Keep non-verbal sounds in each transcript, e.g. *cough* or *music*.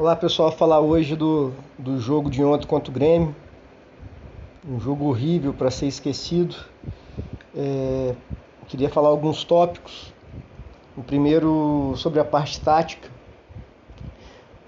Olá pessoal, falar hoje do, do jogo de ontem contra o Grêmio. Um jogo horrível para ser esquecido. É, queria falar alguns tópicos. O primeiro sobre a parte tática.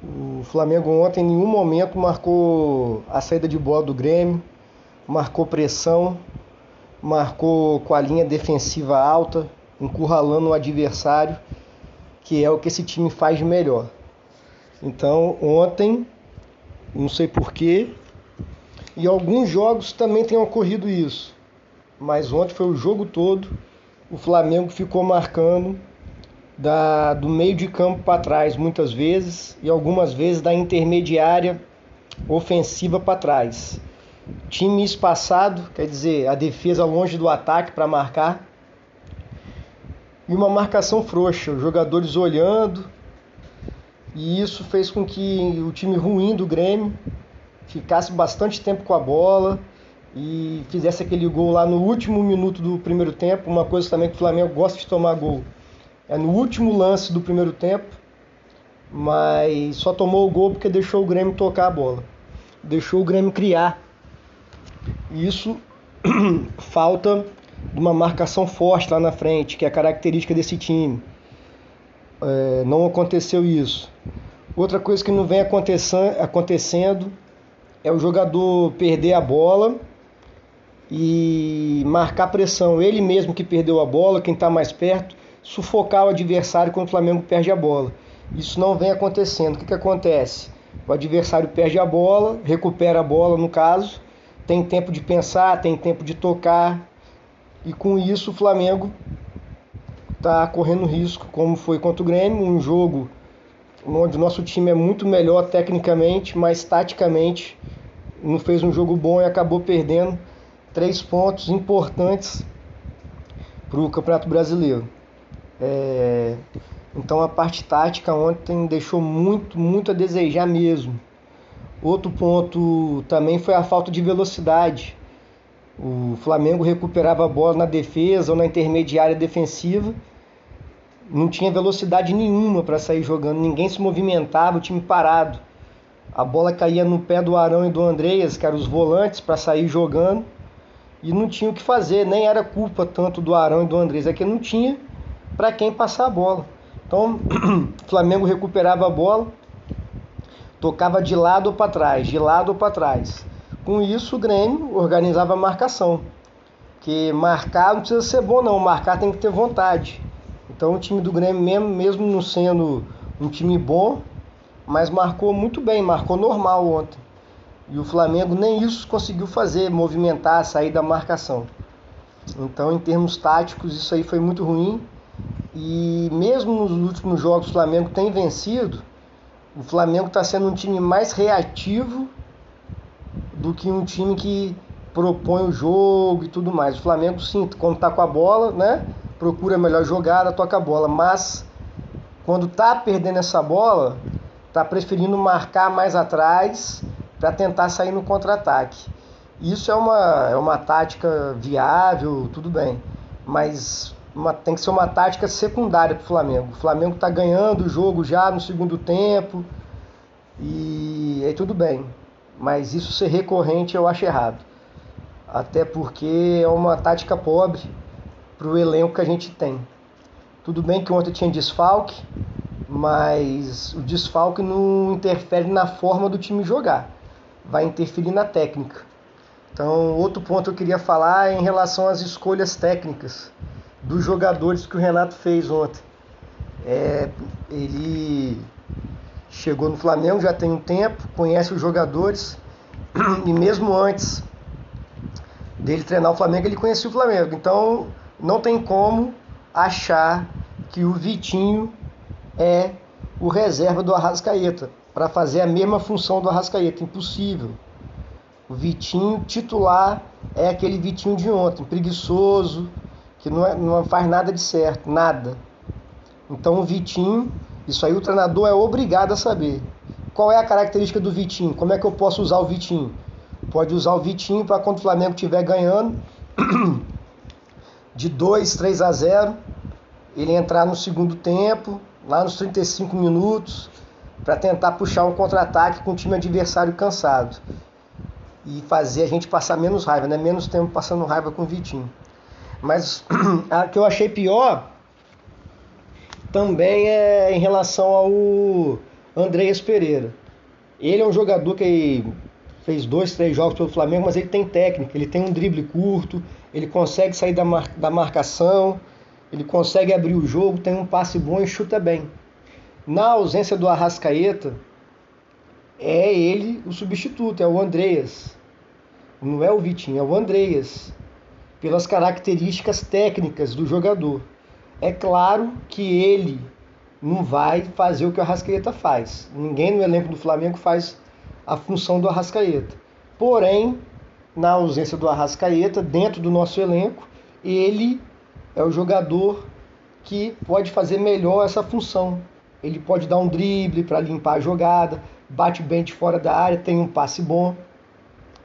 O Flamengo ontem em nenhum momento marcou a saída de bola do Grêmio, marcou pressão, marcou com a linha defensiva alta, encurralando o adversário, que é o que esse time faz de melhor. Então, ontem, não sei porquê, e alguns jogos também tem ocorrido isso. Mas ontem foi o jogo todo, o Flamengo ficou marcando da, do meio de campo para trás muitas vezes e algumas vezes da intermediária ofensiva para trás. Time espaçado, quer dizer, a defesa longe do ataque para marcar. E uma marcação frouxa, os jogadores olhando, e isso fez com que o time ruim do Grêmio ficasse bastante tempo com a bola e fizesse aquele gol lá no último minuto do primeiro tempo. Uma coisa também que o Flamengo gosta de tomar gol é no último lance do primeiro tempo, mas só tomou o gol porque deixou o Grêmio tocar a bola, deixou o Grêmio criar. E isso *clears throat* falta de uma marcação forte lá na frente, que é a característica desse time. É, não aconteceu isso. Outra coisa que não vem acontecendo é o jogador perder a bola e marcar pressão. Ele mesmo que perdeu a bola, quem está mais perto, sufocar o adversário quando o Flamengo perde a bola. Isso não vem acontecendo. O que, que acontece? O adversário perde a bola, recupera a bola no caso, tem tempo de pensar, tem tempo de tocar, e com isso o Flamengo está correndo risco, como foi contra o Grêmio, um jogo onde o nosso time é muito melhor tecnicamente, mas taticamente não fez um jogo bom e acabou perdendo três pontos importantes para o Campeonato Brasileiro. É... Então a parte tática ontem deixou muito, muito a desejar mesmo. Outro ponto também foi a falta de velocidade. O Flamengo recuperava a bola na defesa ou na intermediária defensiva não tinha velocidade nenhuma para sair jogando, ninguém se movimentava, o time parado. A bola caía no pé do Arão e do Andreas, que eram os volantes, para sair jogando, e não tinha o que fazer, nem era culpa tanto do Arão e do Andreas, é que não tinha para quem passar a bola. Então, o *clears throat* Flamengo recuperava a bola, tocava de lado para trás, de lado para trás. Com isso, o Grêmio organizava a marcação. Que marcar não precisa ser bom, não, marcar tem que ter vontade. Então o time do Grêmio, mesmo, mesmo não sendo um time bom, mas marcou muito bem, marcou normal ontem. E o Flamengo nem isso conseguiu fazer, movimentar, sair da marcação. Então, em termos táticos, isso aí foi muito ruim. E mesmo nos últimos jogos o Flamengo tem vencido, o Flamengo está sendo um time mais reativo do que um time que propõe o jogo e tudo mais. O Flamengo, sim, quando está com a bola, né? Procura a melhor jogada, toca a bola, mas quando tá perdendo essa bola, tá preferindo marcar mais atrás para tentar sair no contra-ataque. Isso é uma, é uma tática viável, tudo bem, mas uma, tem que ser uma tática secundária para o Flamengo. O Flamengo está ganhando o jogo já no segundo tempo e aí tudo bem, mas isso ser recorrente eu acho errado. Até porque é uma tática pobre para o elenco que a gente tem. Tudo bem que ontem tinha desfalque, mas o desfalque não interfere na forma do time jogar, vai interferir na técnica. Então, outro ponto eu queria falar é em relação às escolhas técnicas dos jogadores que o Renato fez ontem. É, ele chegou no Flamengo já tem um tempo, conhece os jogadores *clears throat* e mesmo antes dele treinar o Flamengo, ele conhecia o Flamengo. Então, não tem como achar que o Vitinho é o reserva do Arrascaeta para fazer a mesma função do Arrascaeta. Impossível. O Vitinho titular é aquele Vitinho de ontem, preguiçoso, que não, é, não faz nada de certo, nada. Então o Vitinho, isso aí o treinador é obrigado a saber. Qual é a característica do Vitinho? Como é que eu posso usar o Vitinho? Pode usar o Vitinho para quando o Flamengo estiver ganhando, *clears throat* de 2, 3 a 0, ele entrar no segundo tempo, lá nos 35 minutos, para tentar puxar um contra-ataque com o time adversário cansado e fazer a gente passar menos raiva, né? Menos tempo passando raiva com o Vitinho. Mas *clears throat* a que eu achei pior também é em relação ao Andreas Pereira. Ele é um jogador que fez dois, três jogos pelo Flamengo, mas ele tem técnica, ele tem um drible curto, ele consegue sair da, mar da marcação, ele consegue abrir o jogo, tem um passe bom e chuta bem. Na ausência do Arrascaeta, é ele o substituto, é o Andreas. Não é o Vitinho, é o Andreas. Pelas características técnicas do jogador. É claro que ele não vai fazer o que o Arrascaeta faz. Ninguém no elenco do Flamengo faz a função do Arrascaeta. Porém, na ausência do Arrascaeta, dentro do nosso elenco, ele é o jogador que pode fazer melhor essa função. Ele pode dar um drible para limpar a jogada, bate bem de fora da área, tem um passe bom.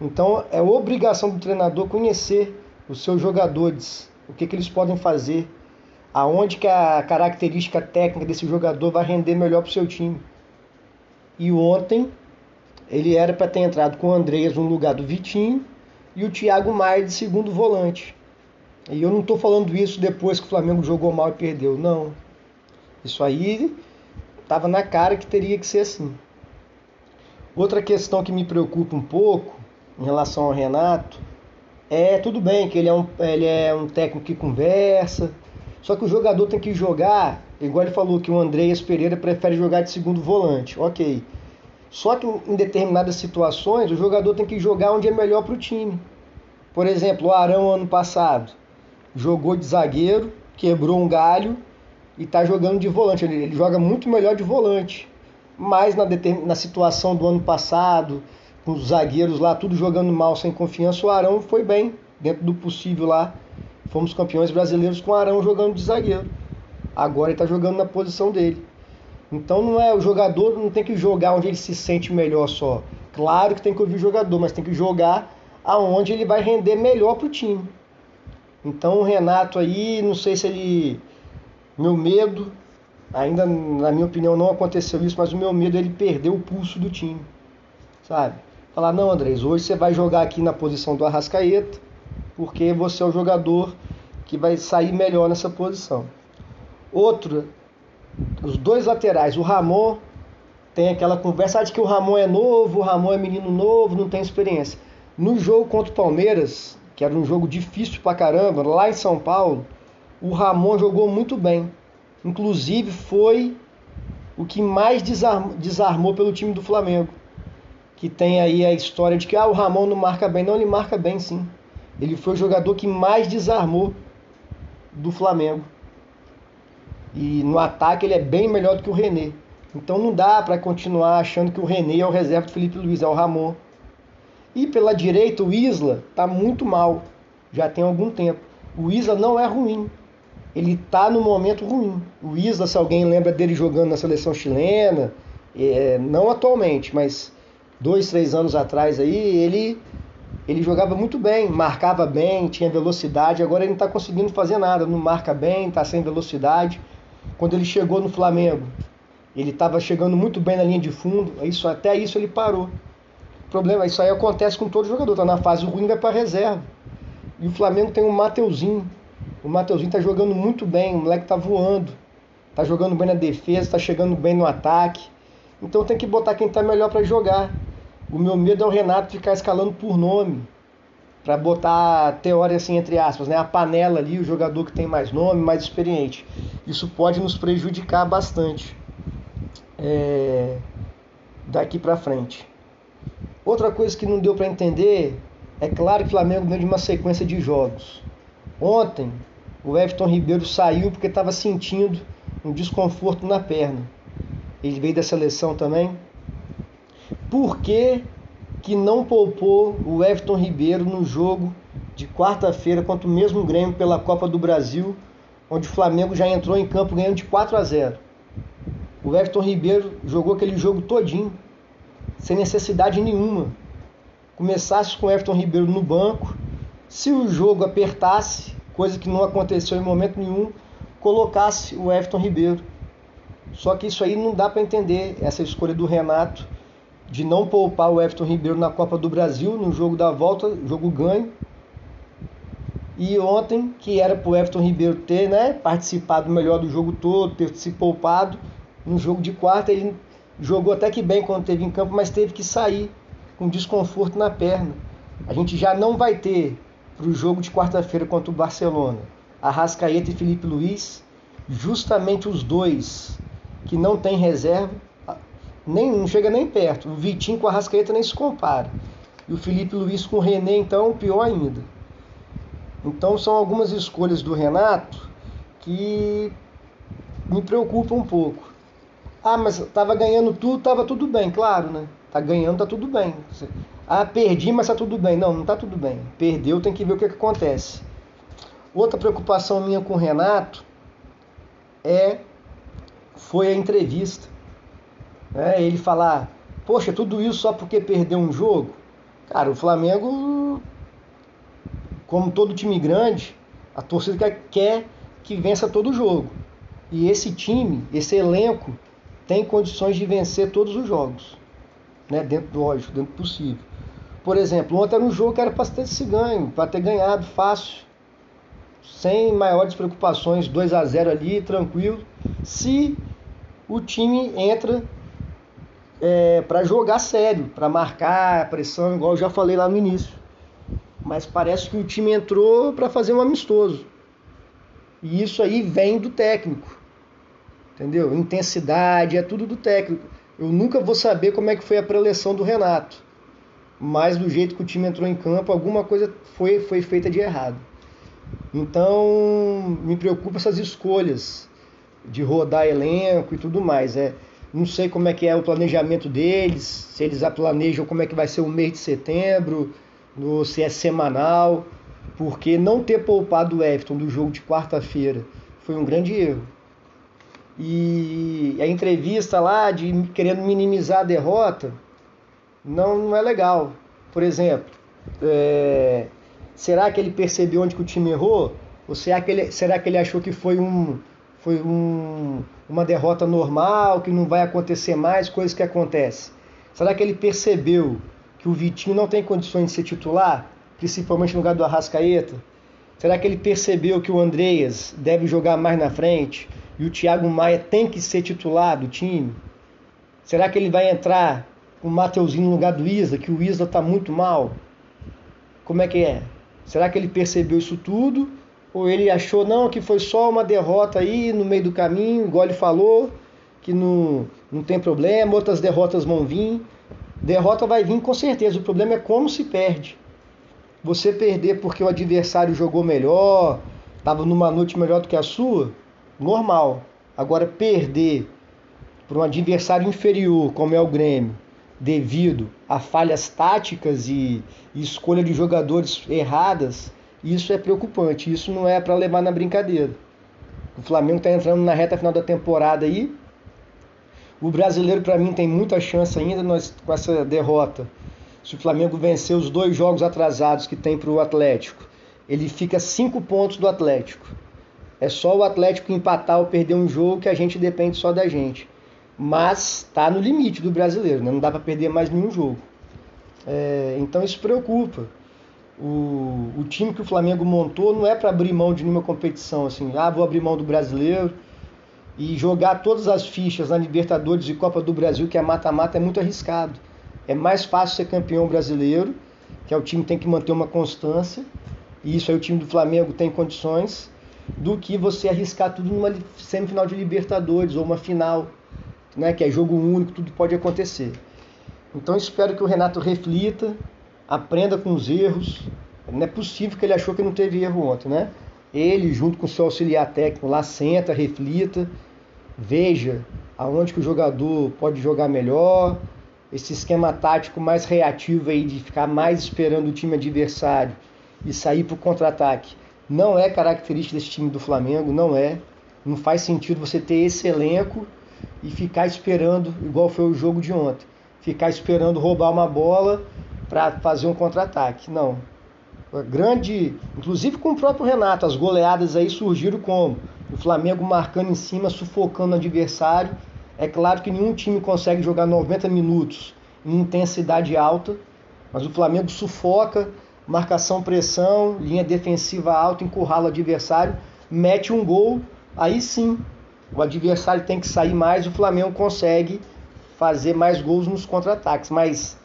Então é obrigação do treinador conhecer os seus jogadores, o que, que eles podem fazer aonde que a característica técnica desse jogador vai render melhor para o seu time. E ontem ele era para ter entrado com o Andreas no lugar do Vitinho e o Thiago Maia de segundo volante. E eu não estou falando isso depois que o Flamengo jogou mal e perdeu, não. Isso aí estava na cara que teria que ser assim. Outra questão que me preocupa um pouco em relação ao Renato é tudo bem que ele é um, ele é um técnico que conversa, só que o jogador tem que jogar, igual ele falou que o Andreas Pereira prefere jogar de segundo volante. Ok. Só que em determinadas situações o jogador tem que jogar onde é melhor para o time. Por exemplo, o Arão ano passado jogou de zagueiro, quebrou um galho e está jogando de volante. Ele, ele, joga muito melhor de volante. Mas na, na situação do ano passado, com os zagueiros lá tudo jogando mal, sem confiança, o Arão foi bem, dentro do possível lá Fomos campeões brasileiros com o Arão jogando de zagueiro. Agora ele está jogando na posição dele. Então não é o jogador não tem que jogar onde ele se sente melhor só. Claro que tem que ouvir o jogador, mas tem que jogar aonde ele vai render melhor para o time. Então o Renato aí, não sei se ele. Meu medo, ainda na minha opinião não aconteceu isso, mas o meu medo é ele perder o pulso do time. Sabe? Falar, não, Andrés, hoje você vai jogar aqui na posição do Arrascaeta porque você é o jogador que vai sair melhor nessa posição. Outro, os dois laterais, o Ramon tem aquela conversa de que o Ramon é novo, o Ramon é menino novo, não tem experiência. No jogo contra o Palmeiras, que era um jogo difícil pra caramba, lá em São Paulo, o Ramon jogou muito bem. Inclusive foi o que mais desarmou, desarmou pelo time do Flamengo. Que tem aí a história de que ah, o Ramon não marca bem. Não, ele marca bem sim. Ele foi o jogador que mais desarmou do Flamengo. E no ataque ele é bem melhor do que o René. Então não dá para continuar achando que o René é o reserva do Felipe Luiz, é o Ramon. E pela direita o Isla tá muito mal, já tem algum tempo. O Isla não é ruim, ele tá no momento ruim. O Isla, se alguém lembra dele jogando na seleção chilena, é, não atualmente, mas dois, três anos atrás aí, ele ele jogava muito bem, marcava bem, tinha velocidade. Agora ele não está conseguindo fazer nada, não marca bem, está sem velocidade. Quando ele chegou no Flamengo, ele estava chegando muito bem na linha de fundo. Isso até isso ele parou. O problema, isso aí acontece com todo jogador. Está na fase ruim, vai para reserva. E o Flamengo tem o Mateuzinho. O Mateuzinho está jogando muito bem, o moleque está voando. Está jogando bem na defesa, está chegando bem no ataque. Então tem que botar quem está melhor para jogar. O meu medo é o Renato ficar escalando por nome, para botar teoria assim entre aspas, né? A panela ali, o jogador que tem mais nome, mais experiente. Isso pode nos prejudicar bastante é, daqui para frente. Outra coisa que não deu para entender é claro que o Flamengo vem de uma sequência de jogos. Ontem o Everton Ribeiro saiu porque estava sentindo um desconforto na perna. Ele veio da seleção também por que, que não poupou o Everton Ribeiro no jogo de quarta-feira contra o mesmo Grêmio pela Copa do Brasil, onde o Flamengo já entrou em campo ganhando de 4 a 0. O Everton Ribeiro jogou aquele jogo todinho, sem necessidade nenhuma. Começasse com o Everton Ribeiro no banco, se o jogo apertasse, coisa que não aconteceu em momento nenhum, colocasse o Everton Ribeiro. Só que isso aí não dá para entender, essa escolha do Renato de não poupar o Everton Ribeiro na Copa do Brasil, no jogo da volta, jogo ganho. E ontem, que era para o Everton Ribeiro ter né, participado melhor do jogo todo, ter se poupado, no jogo de quarta ele jogou até que bem quando teve em campo, mas teve que sair com desconforto na perna. A gente já não vai ter para o jogo de quarta-feira contra o Barcelona Arrascaeta e Felipe Luiz, justamente os dois que não tem reserva, nem, não chega nem perto. O Vitinho com a Rascaeta nem se compara. E o Felipe Luiz com o René, então, pior ainda. Então são algumas escolhas do Renato que me preocupam um pouco. Ah, mas estava ganhando tudo, estava tudo bem, claro, né? Tá ganhando, tá tudo bem. Ah, perdi, mas tá tudo bem. Não, não tá tudo bem. Perdeu, tem que ver o que, que acontece. Outra preocupação minha com o Renato é foi a entrevista. Né? Ele falar, poxa, tudo isso só porque perdeu um jogo? Cara, o Flamengo, como todo time grande, a torcida quer que vença todo jogo. E esse time, esse elenco, tem condições de vencer todos os jogos. Né? Dentro do lógico, dentro do possível. Por exemplo, ontem era um jogo que era para ter se ganho, para ter ganhado fácil sem maiores preocupações, 2 a 0 ali, tranquilo. Se o time entra é, para jogar sério, para marcar pressão, igual eu já falei lá no início. Mas parece que o time entrou para fazer um amistoso. E isso aí vem do técnico. Entendeu? Intensidade, é tudo do técnico. Eu nunca vou saber como é que foi a preleção do Renato. Mas do jeito que o time entrou em campo, alguma coisa foi, foi feita de errado. Então, me preocupa essas escolhas de rodar elenco e tudo mais. É, não sei como é que é o planejamento deles, se eles já planejam como é que vai ser o mês de setembro, no, se é semanal, porque não ter poupado o Everton do jogo de quarta-feira foi um grande erro. E a entrevista lá de querendo minimizar a derrota não, não é legal. Por exemplo, é, Será que ele percebeu onde que o time errou? Ou será que ele, será que ele achou que foi, um, foi um, uma derrota normal, que não vai acontecer mais, coisas que acontecem? Será que ele percebeu que o Vitinho não tem condições de ser titular, principalmente no lugar do Arrascaeta? Será que ele percebeu que o Andreas deve jogar mais na frente e o Thiago Maia tem que ser titular do time? Será que ele vai entrar com o Mateuzinho no lugar do Isla, que o Isla está muito mal? Como é que é? Será que ele percebeu isso tudo? Ou ele achou, não, que foi só uma derrota aí no meio do caminho, igual ele falou, que não, não tem problema, outras derrotas vão vir. Derrota vai vir com certeza, o problema é como se perde. Você perder porque o adversário jogou melhor, estava numa noite melhor do que a sua, normal. Agora, perder para um adversário inferior, como é o Grêmio, devido a falhas táticas e, e escolha de jogadores erradas, isso é preocupante. Isso não é para levar na brincadeira. O Flamengo está entrando na reta final da temporada aí. O brasileiro, para mim, tem muita chance ainda nós, com essa derrota. Se o Flamengo vencer os dois jogos atrasados que tem para o Atlético, ele fica cinco pontos do Atlético. É só o Atlético empatar ou perder um jogo que a gente depende só da gente mas está no limite do brasileiro, né? não dá para perder mais nenhum jogo. É, então isso preocupa. O, o, time que o Flamengo montou não é para abrir mão de nenhuma competição, assim, ah, vou abrir mão do brasileiro e jogar todas as fichas na Libertadores e Copa do Brasil, que é mata-mata, é muito arriscado. É mais fácil ser campeão brasileiro, que é o time que tem que manter uma constância, e isso aí o time do Flamengo tem condições, do que você arriscar tudo numa semifinal de Libertadores ou uma final né, que é jogo único, tudo pode acontecer. Então espero que o Renato reflita, aprenda com os erros. Não é possível que ele achou que não teve erro ontem, né? Ele, junto com o seu auxiliar técnico, lá senta, reflita, veja aonde que o jogador pode jogar melhor, esse esquema tático mais reativo aí de ficar mais esperando o time adversário e sair para o contra-ataque. Não é característica desse time do Flamengo, não é. Não faz sentido você ter esse elenco e ficar esperando, igual foi o jogo de ontem, ficar esperando roubar uma bola para fazer um contra-ataque. Não. Grande, inclusive com o próprio Renato, as goleadas aí surgiram como O Flamengo marcando em cima, sufocando o adversário. É claro que nenhum time consegue jogar 90 minutos em intensidade alta, mas o Flamengo sufoca, marcação, pressão, linha defensiva alta, encurrala o adversário, mete um gol, aí sim o adversário tem que sair mais, o Flamengo consegue fazer mais gols nos contra-ataques, mas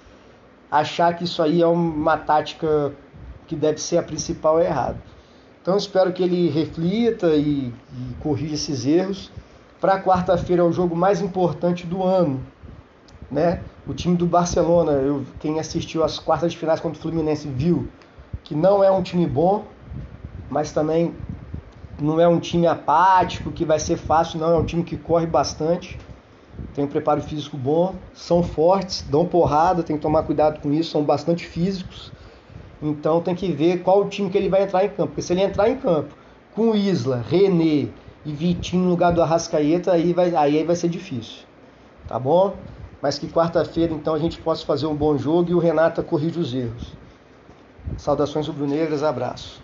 achar que isso aí é uma tática que deve ser a principal é errado. Então espero que ele reflita e, e corrija esses erros. Para quarta-feira é o jogo mais importante do ano, né? O time do Barcelona, eu, quem assistiu às quartas de finais contra o Fluminense viu que não é um time bom, mas também não é um time apático que vai ser fácil, não. É um time que corre bastante, tem um preparo físico bom, são fortes, dão porrada, tem que tomar cuidado com isso, são bastante físicos. Então tem que ver qual o time que ele vai entrar em campo. Porque se ele entrar em campo com Isla, René e Vitinho no lugar do Arrascaeta, aí vai, aí vai ser difícil. Tá bom? Mas que quarta-feira então a gente possa fazer um bom jogo e o Renata corrige os erros. Saudações rubro-negras, abraço.